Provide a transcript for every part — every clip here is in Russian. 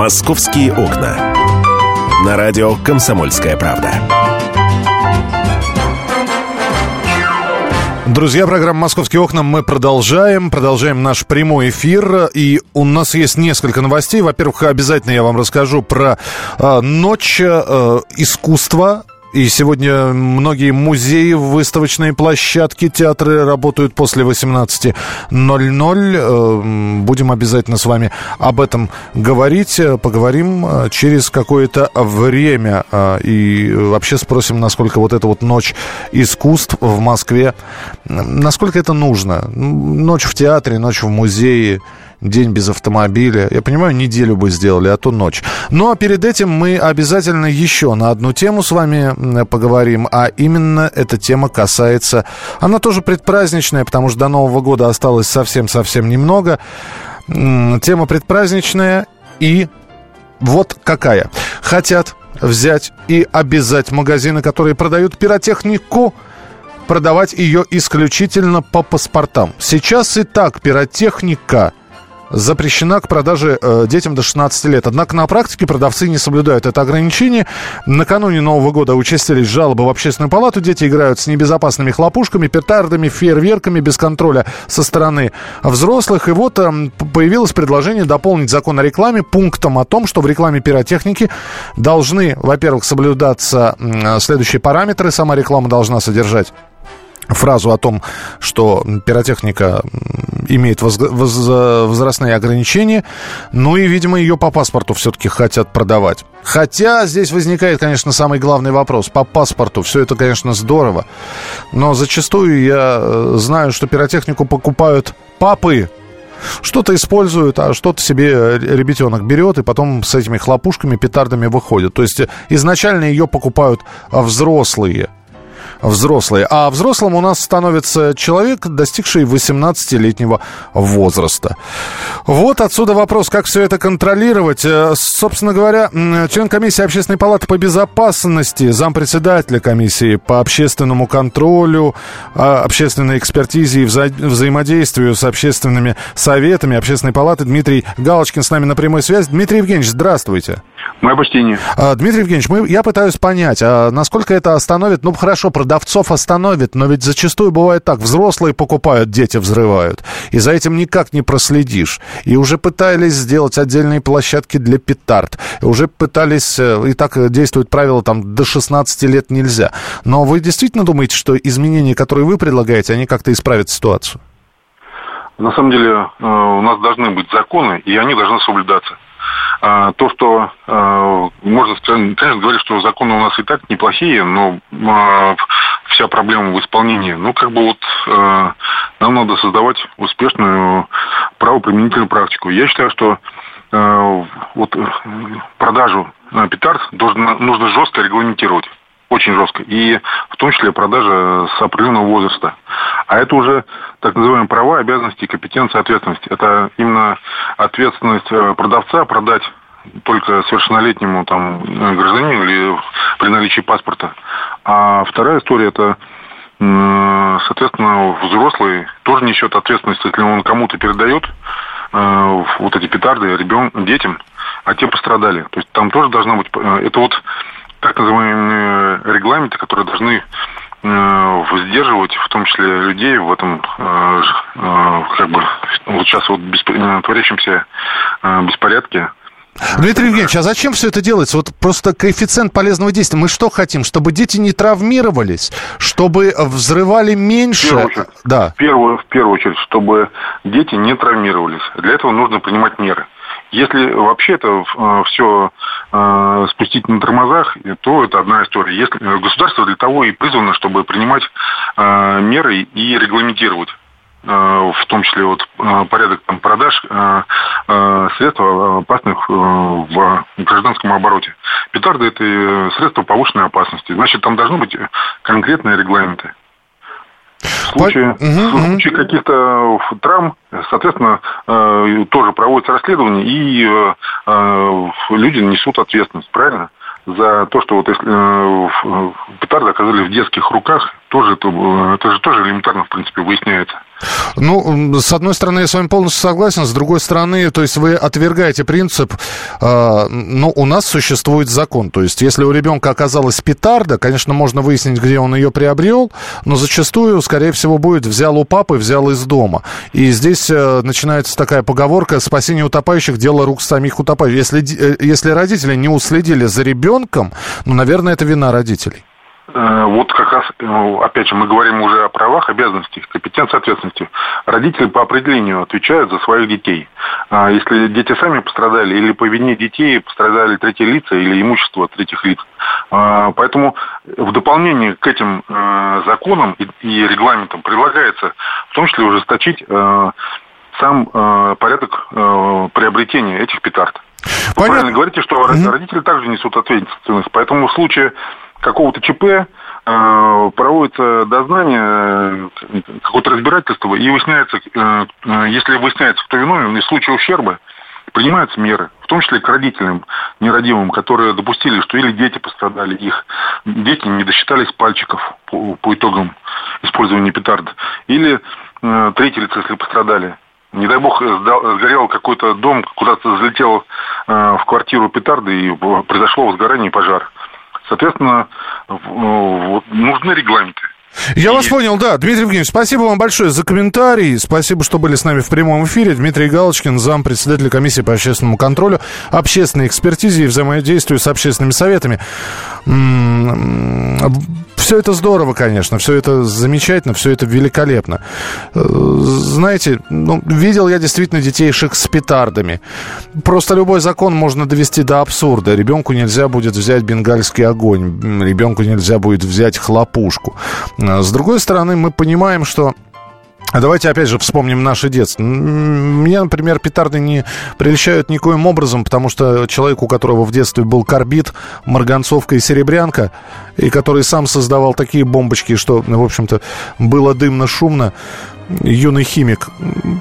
«Московские окна». На радио «Комсомольская правда». Друзья, программа «Московские окна» мы продолжаем. Продолжаем наш прямой эфир. И у нас есть несколько новостей. Во-первых, обязательно я вам расскажу про э, ночь э, искусства и сегодня многие музеи, выставочные площадки, театры работают после 18.00. Э, будем обязательно с вами об этом говорить. Поговорим э, через какое-то время. Э, и вообще спросим, насколько вот эта вот ночь искусств в Москве, насколько это нужно. Ночь в театре, ночь в музее день без автомобиля. Я понимаю, неделю бы сделали, а то ночь. Ну, а перед этим мы обязательно еще на одну тему с вами поговорим, а именно эта тема касается... Она тоже предпраздничная, потому что до Нового года осталось совсем-совсем немного. Тема предпраздничная и вот какая. Хотят взять и обязать магазины, которые продают пиротехнику, продавать ее исключительно по паспортам. Сейчас и так пиротехника запрещена к продаже э, детям до 16 лет. Однако на практике продавцы не соблюдают это ограничение. Накануне Нового года участились жалобы в общественную палату. Дети играют с небезопасными хлопушками, петардами, фейерверками без контроля со стороны взрослых. И вот э, появилось предложение дополнить закон о рекламе пунктом о том, что в рекламе пиротехники должны, во-первых, соблюдаться э, следующие параметры. Сама реклама должна содержать фразу о том, что пиротехника имеет воз, воз, возрастные ограничения, ну и, видимо, ее по паспорту все-таки хотят продавать. Хотя здесь возникает, конечно, самый главный вопрос. По паспорту все это, конечно, здорово, но зачастую я э, знаю, что пиротехнику покупают папы, что-то используют, а что-то себе ребятенок берет и потом с этими хлопушками, петардами выходит. То есть изначально ее покупают взрослые – взрослые. А взрослым у нас становится человек, достигший 18-летнего возраста. Вот отсюда вопрос, как все это контролировать. Э, собственно говоря, член комиссии Общественной палаты по безопасности, зампредседателя комиссии по общественному контролю, а, общественной экспертизе и вза взаимодействию с общественными советами Общественной палаты Дмитрий Галочкин с нами на прямой связи. Дмитрий Евгеньевич, здравствуйте. Мое почтение. А, Дмитрий Евгеньевич, мы, я пытаюсь понять, а насколько это остановит, ну хорошо, продавцов остановит, но ведь зачастую бывает так, взрослые покупают, дети взрывают, и за этим никак не проследишь. И уже пытались сделать отдельные площадки для петард, уже пытались, э, и так действует правило, там, до 16 лет нельзя. Но вы действительно думаете, что изменения, которые вы предлагаете, они как-то исправят ситуацию? На самом деле э, у нас должны быть законы, и они должны соблюдаться. А, то, что а, можно конечно, говорить, что законы у нас и так неплохие, но а, вся проблема в исполнении. Ну, как бы вот нам надо создавать успешную правоприменительную практику. Я считаю, что вот продажу петард должно, нужно жестко регламентировать очень жестко. И в том числе продажа с определенного возраста. А это уже так называемые права, обязанности, компетенция, ответственность. Это именно ответственность э, продавца продать только совершеннолетнему там, э, гражданину или при наличии паспорта. А вторая история это соответственно, взрослый тоже несет ответственность, если он кому-то передает э, вот эти петарды ребен, детям, а те пострадали. То есть там тоже должна быть... Это вот так называемые регламенты, которые должны э, сдерживать, в том числе людей в этом э, э, как бы вот сейчас вот творящемся беспорядке. Дмитрий Евгеньевич, а зачем все это делается? Вот просто коэффициент полезного действия. Мы что хотим? Чтобы дети не травмировались? Чтобы взрывали меньше? В первую очередь, да. в первую, в первую очередь чтобы дети не травмировались. Для этого нужно принимать меры. Если вообще это э, все э, спустить на тормозах, то это одна история. Если э, государство для того и призвано, чтобы принимать меры и регламентировать в том числе вот порядок там, продаж средств опасных в гражданском обороте. Петарды – это средства повышенной опасности. Значит, там должны быть конкретные регламенты. В случае, угу, случае каких-то травм, соответственно, э, тоже проводится расследование, и э, люди несут ответственность, правильно? За то, что вот если э, петарды оказались в детских руках, тоже это, это же тоже элементарно, в принципе, выясняется. Ну, с одной стороны, я с вами полностью согласен, с другой стороны, то есть вы отвергаете принцип, э, ну, у нас существует закон, то есть если у ребенка оказалась петарда, конечно, можно выяснить, где он ее приобрел, но зачастую, скорее всего, будет взял у папы, взял из дома. И здесь э, начинается такая поговорка «спасение утопающих – дело рук самих утопающих». Если, э, если родители не уследили за ребенком, ну, наверное, это вина родителей. Э, вот как раз, э, опять же, мы говорим уже о правах, обязанностях, компетенции, ответственности. Родители по определению отвечают за своих детей. А если дети сами пострадали, или по вине детей пострадали третьи лица, или имущество третьих лиц. А, поэтому в дополнение к этим э, законам и регламентам предлагается в том числе ужесточить сам порядок приобретения этих петард. Вы правильно говорите, что родители также несут ответственность. Поэтому в случае какого-то ЧП э, проводится дознание, э, какое-то разбирательство, и выясняется, э, если выясняется, кто виновен, и в случае ущерба, принимаются меры, в том числе к родителям нерадивым, которые допустили, что или дети пострадали, их дети не досчитались пальчиков по, по итогам использования петард, или э, третьи лица, если пострадали. Не дай бог, сгорел какой-то дом, куда-то залетел э, в квартиру петарды, и произошло возгорание и пожар. Соответственно, вот, нужны регламенты. Я и... вас понял, да. Дмитрий Евгеньевич, спасибо вам большое за комментарий. Спасибо, что были с нами в прямом эфире. Дмитрий Галочкин, зам председателя комиссии по общественному контролю, общественной экспертизе и взаимодействию с общественными советами. Все это здорово, конечно, все это замечательно, все это великолепно. Э, знаете, ну, видел я действительно детейших с петардами. Просто любой закон можно довести до абсурда. Ребенку нельзя будет взять бенгальский огонь, ребенку нельзя будет взять хлопушку. Э, с другой стороны, мы понимаем, что а давайте опять же вспомним наше детство. Меня, например, петарды не прельщают никоим образом, потому что человек, у которого в детстве был карбид, марганцовка и серебрянка, и который сам создавал такие бомбочки, что, в общем-то, было дымно-шумно, юный химик.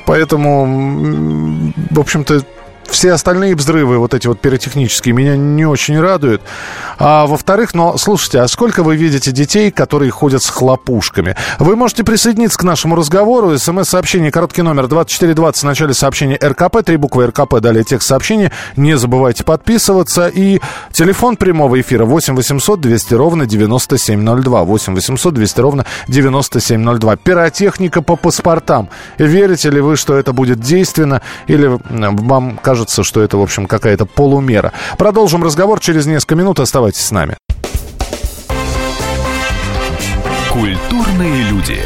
Поэтому, в общем-то, все остальные взрывы, вот эти вот пиротехнические, меня не очень радуют. А во-вторых, но слушайте, а сколько вы видите детей, которые ходят с хлопушками? Вы можете присоединиться к нашему разговору. СМС-сообщение, короткий номер 2420 в начале сообщения РКП, три буквы РКП, далее текст сообщения. Не забывайте подписываться. И телефон прямого эфира 8 800 200 ровно 9702. 8 800 200 ровно 9702. Пиротехника по паспортам. Верите ли вы, что это будет действенно? Или вам кажется, кажется, что это, в общем, какая-то полумера. Продолжим разговор через несколько минут. Оставайтесь с нами. Культурные люди.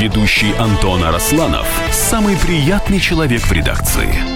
Ведущий Антон Арасланов – самый приятный человек в редакции.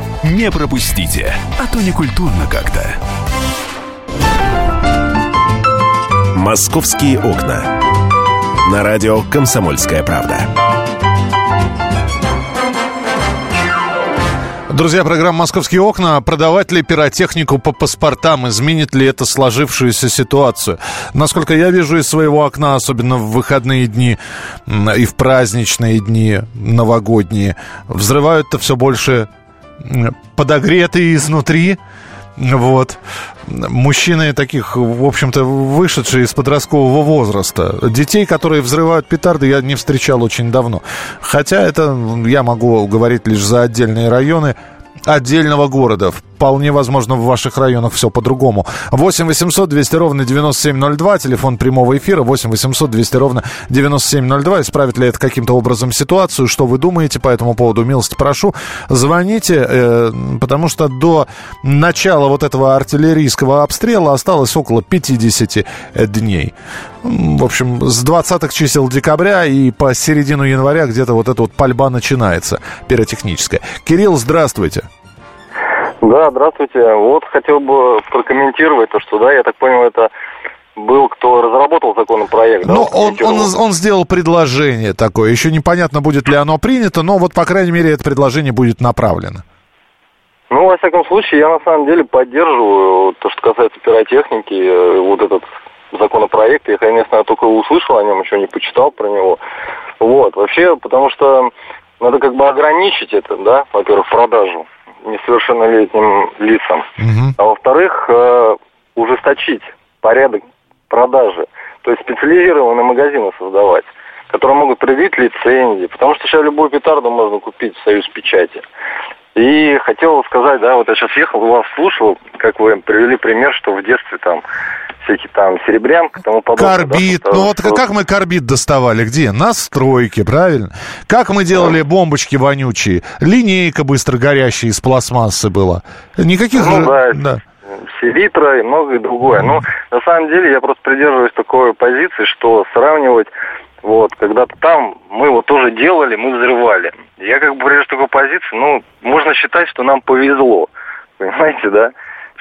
Не пропустите, а то не культурно как-то. «Московские окна». На радио «Комсомольская правда». Друзья, программа «Московские окна». Продавать ли пиротехнику по паспортам? Изменит ли это сложившуюся ситуацию? Насколько я вижу из своего окна, особенно в выходные дни и в праздничные дни, новогодние, взрывают-то все больше подогретые изнутри, вот. Мужчины таких, в общем-то, вышедшие из подросткового возраста. Детей, которые взрывают петарды, я не встречал очень давно. Хотя это я могу говорить лишь за отдельные районы отдельного города. Вполне возможно, в ваших районах все по-другому. 8 800 200 ровно 9702, телефон прямого эфира 8 800 200 ровно 9702. Исправит ли это каким-то образом ситуацию? Что вы думаете по этому поводу? Милости прошу. Звоните, э, потому что до начала вот этого артиллерийского обстрела осталось около 50 дней. В общем, с 20 чисел декабря и по середину января где-то вот эта вот пальба начинается, пиротехническая. Кирилл, здравствуйте. Да, здравствуйте. Вот хотел бы прокомментировать то, что, да, я так понял, это был, кто разработал законопроект. Ну, да, он, он, он сделал предложение такое. Еще непонятно, будет ли оно принято, но вот, по крайней мере, это предложение будет направлено. Ну, во всяком случае, я на самом деле поддерживаю то, что касается пиротехники, э, вот этот законопроект. Я, конечно, только услышал о нем, еще не почитал про него. Вот, вообще, потому что надо как бы ограничить это, да, во-первых, продажу несовершеннолетним лицам, угу. а во-вторых, э, ужесточить порядок продажи, то есть специализированные магазины создавать, которые могут предъявить лицензии, потому что сейчас любую петарду можно купить в союз печати. И хотел сказать, да, вот я сейчас ехал, вас слушал, как вы привели пример, что в детстве там всякие там серебрянка тому подобное. Карбид. Да, ну вот что... как мы карбид доставали? Где? На стройке, правильно? Как мы делали да. бомбочки вонючие? Линейка быстро горящая из пластмассы была. Никаких ну. Да. да селитра и многое другое. Но на самом деле я просто придерживаюсь такой позиции, что сравнивать вот, когда-то там мы его тоже делали, мы взрывали. Я как бы придерживаюсь такой позиции, ну, можно считать, что нам повезло. Понимаете, да?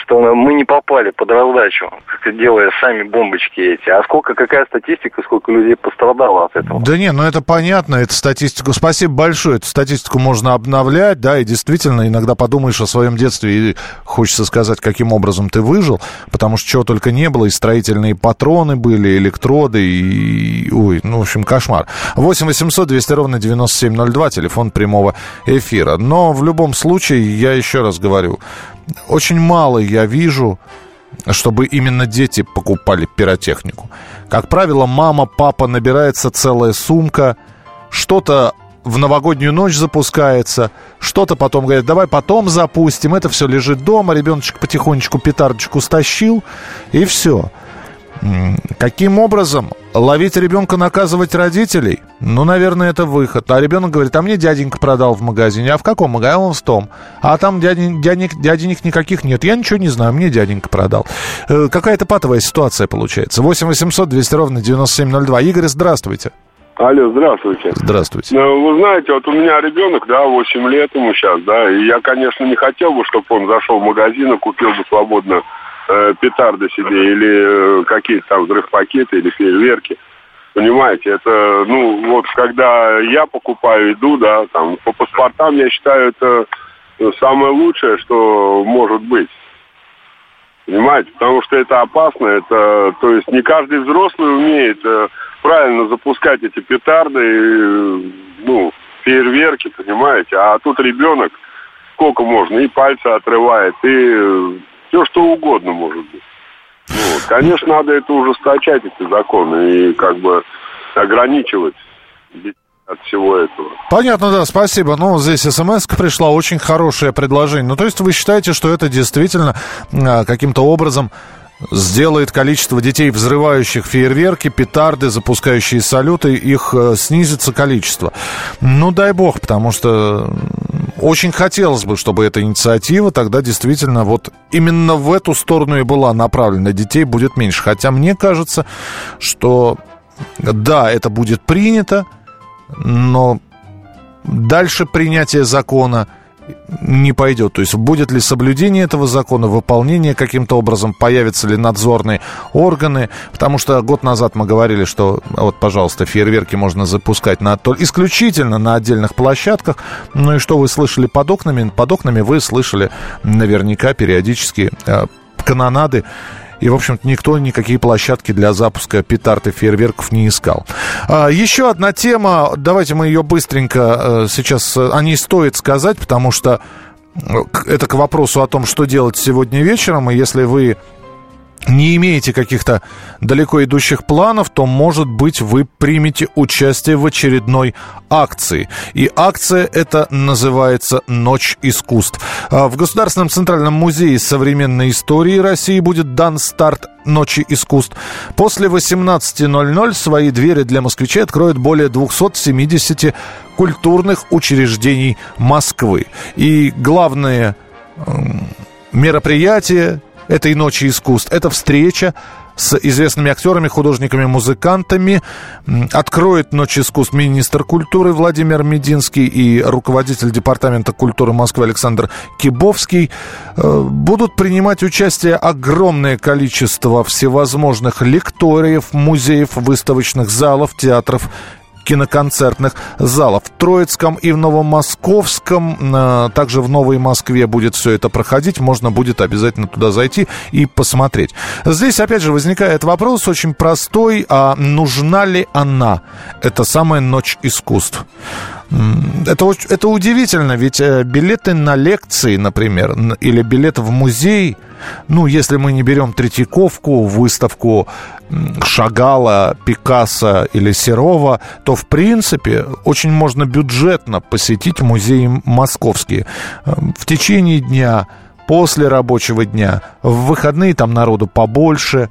Что мы не попали под раздачу, делая сами бомбочки эти. А сколько, какая статистика, сколько людей пострадало от этого? Да не, ну это понятно, это статистику. Спасибо большое, эту статистику можно обновлять, да, и действительно иногда подумаешь о своем детстве и хочется сказать, каким образом ты выжил, потому что чего только не было, и строительные патроны были, электроды, и, ой, ну, в общем, кошмар. 8 800 200 ровно 9702, телефон прямого эфира. Но в любом случае, я еще раз говорю, очень мало я вижу, чтобы именно дети покупали пиротехнику. Как правило, мама, папа набирается целая сумка, что-то в новогоднюю ночь запускается, что-то потом говорят, давай потом запустим, это все лежит дома, ребеночек потихонечку петардочку стащил, и все. Каким образом ловить ребенка, наказывать родителей? Ну, наверное, это выход. А ребенок говорит, а мне дяденька продал в магазине. А в каком магазине? Он в том. А там дядень, дяденек, дяденек никаких нет. Я ничего не знаю, мне дяденька продал. Э, какая-то патовая ситуация получается. 8 800 200 ровно 9702. Игорь, здравствуйте. Алло, здравствуйте. Здравствуйте. Ну, вы знаете, вот у меня ребенок, да, 8 лет ему сейчас, да, и я, конечно, не хотел бы, чтобы он зашел в магазин и купил бы свободно э, петарды себе или э, какие-то там взрывпакеты или фейерверки. Понимаете, это, ну, вот когда я покупаю, иду, да, там, по паспортам, я считаю, это самое лучшее, что может быть. Понимаете, потому что это опасно, это, то есть не каждый взрослый умеет э, правильно запускать эти петарды, э, ну, фейерверки, понимаете, а тут ребенок сколько можно, и пальцы отрывает, и все что угодно может быть. Вот. Конечно, надо это ужесточать, эти законы, и как бы ограничивать от всего этого. Понятно, да, спасибо. Ну, здесь смс пришла, очень хорошее предложение. Ну, то есть вы считаете, что это действительно а, каким-то образом сделает количество детей, взрывающих фейерверки, петарды, запускающие салюты, их э, снизится количество. Ну, дай бог, потому что очень хотелось бы, чтобы эта инициатива тогда действительно вот именно в эту сторону и была направлена. Детей будет меньше. Хотя мне кажется, что да, это будет принято, но дальше принятия закона – не пойдет. То есть будет ли соблюдение этого закона, выполнение каким-то образом, появятся ли надзорные органы. Потому что год назад мы говорили, что вот, пожалуйста, фейерверки можно запускать на, исключительно на отдельных площадках. Ну и что вы слышали под окнами? Под окнами вы слышали наверняка периодически э, канонады и, в общем-то, никто никакие площадки для запуска петард и фейерверков не искал. А, еще одна тема, давайте мы ее быстренько э, сейчас о ней стоит сказать, потому что э, это к вопросу о том, что делать сегодня вечером, и если вы не имеете каких-то далеко идущих планов, то, может быть, вы примете участие в очередной акции. И акция эта называется «Ночь искусств». А в Государственном Центральном музее современной истории России будет дан старт Ночи искусств. После 18.00 свои двери для москвичей откроют более 270 культурных учреждений Москвы. И главное мероприятие этой ночи искусств. Это встреча с известными актерами, художниками, музыкантами. Откроет «Ночь искусств» министр культуры Владимир Мединский и руководитель Департамента культуры Москвы Александр Кибовский. Э, будут принимать участие огромное количество всевозможных лекториев, музеев, выставочных залов, театров киноконцертных залов. В Троицком и в Новомосковском, э, также в Новой Москве будет все это проходить. Можно будет обязательно туда зайти и посмотреть. Здесь, опять же, возникает вопрос очень простой. А нужна ли она? Это самая ночь искусств. Это, это удивительно, ведь э, билеты на лекции, например, или билеты в музей, ну, если мы не берем Третьяковку, выставку Шагала, Пикассо или Серова, то, в принципе, очень можно бюджетно посетить музеи московские. Э, в течение дня, после рабочего дня, в выходные там народу побольше.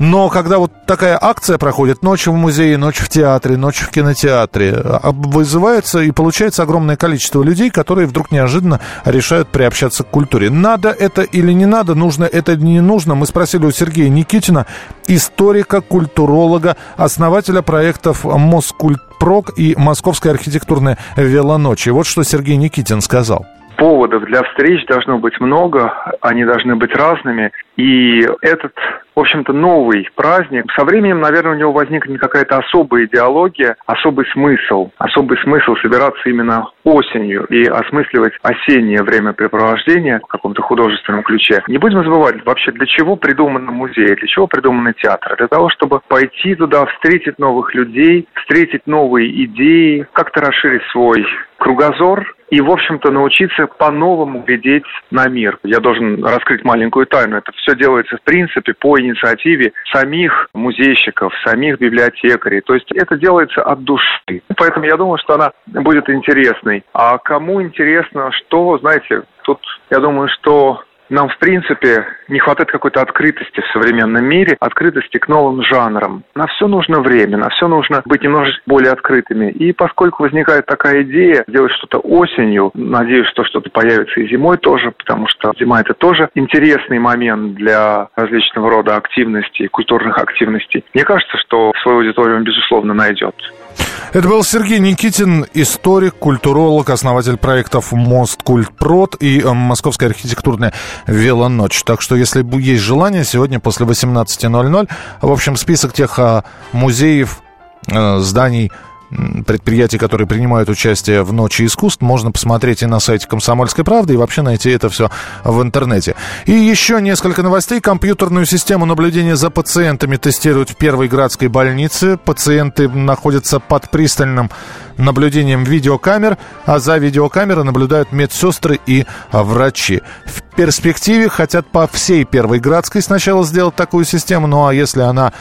Но когда вот такая акция проходит, ночь в музее, ночь в театре, ночь в кинотеатре, а, вызывается и получается огромное количество людей, которые вдруг неожиданно решают приобщаться к культуре. Надо это или не надо, нужно это или не нужно, мы спросили у Сергея Никитина, историка, культуролога, основателя проектов Москультпрок и Московская архитектурная велоночь. вот что Сергей Никитин сказал поводов для встреч должно быть много, они должны быть разными. И этот, в общем-то, новый праздник, со временем, наверное, у него возникнет какая-то особая идеология, особый смысл. Особый смысл собираться именно осенью и осмысливать осеннее времяпрепровождение в каком-то художественном ключе. Не будем забывать вообще, для чего придуман музей, для чего придуманы театры. Для того, чтобы пойти туда, встретить новых людей, встретить новые идеи, как-то расширить свой кругозор и, в общем-то, научиться по-новому глядеть на мир. Я должен раскрыть маленькую тайну. Это все делается, в принципе, по инициативе самих музейщиков, самих библиотекарей. То есть это делается от души. Поэтому я думаю, что она будет интересной. А кому интересно, что, знаете, тут, я думаю, что нам, в принципе, не хватает какой-то открытости в современном мире, открытости к новым жанрам. На все нужно время, на все нужно быть немножечко более открытыми. И поскольку возникает такая идея сделать что-то осенью, надеюсь, что что-то появится и зимой тоже, потому что зима это тоже интересный момент для различного рода активностей, культурных активностей. Мне кажется, что свою аудиторию он, безусловно, найдет. Это был Сергей Никитин, историк, культуролог, основатель проектов «Мост Культпрод» и э, Московская архитектурная велоночь. Так что, если есть желание, сегодня после 18.00, в общем, список тех а, музеев, э, зданий, предприятий, которые принимают участие в Ночи искусств, можно посмотреть и на сайте «Комсомольской правды», и вообще найти это все в интернете. И еще несколько новостей. Компьютерную систему наблюдения за пациентами тестируют в Первой Градской больнице. Пациенты находятся под пристальным наблюдением видеокамер, а за видеокамерой наблюдают медсестры и врачи. В перспективе хотят по всей Первой Градской сначала сделать такую систему, ну а если она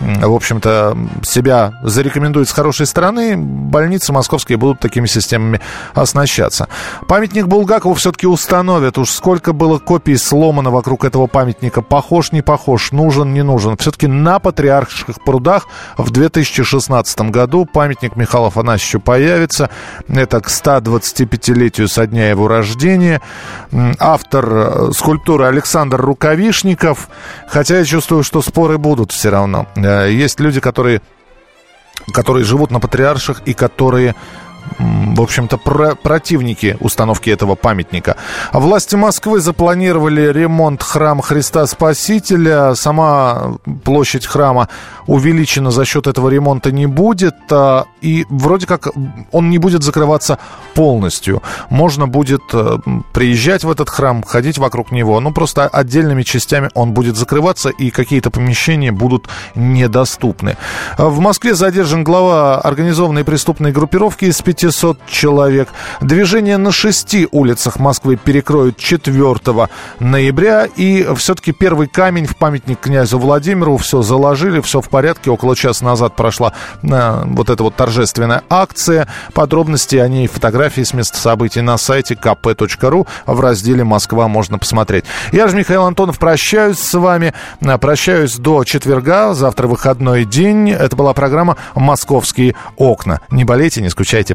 в общем-то, себя зарекомендует с хорошей стороны, больницы московские будут такими системами оснащаться. Памятник Булгакову все-таки установят. Уж сколько было копий сломано вокруг этого памятника. Похож, не похож, нужен, не нужен. Все-таки на Патриарших прудах в 2016 году памятник Михаилу Афанасьевичу появится. Это к 125-летию со дня его рождения. Автор э, скульптуры Александр Рукавишников. Хотя я чувствую, что споры будут все равно. Э, есть люди, которые, которые живут на патриарших и которые в общем-то, про противники установки этого памятника. А власти Москвы запланировали ремонт храма Христа Спасителя. Сама площадь храма увеличена за счет этого ремонта не будет. А, и вроде как он не будет закрываться полностью. Можно будет э, приезжать в этот храм, ходить вокруг него. Ну, просто отдельными частями он будет закрываться, и какие-то помещения будут недоступны. В Москве задержан глава организованной преступной группировки из 500 человек. Движение на шести улицах Москвы перекроют 4 ноября. И все-таки первый камень в памятник князю Владимиру. Все заложили, все в порядке. Около часа назад прошла э, вот эта вот торжественная акция. Подробности о ней, фотографии с места событий на сайте kp.ru в разделе «Москва» можно посмотреть. Я же Михаил Антонов, прощаюсь с вами. Э, прощаюсь до четверга. Завтра выходной день. Это была программа «Московские окна». Не болейте, не скучайте.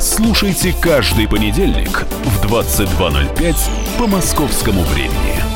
слушайте каждый понедельник в 22.05 по московскому времени.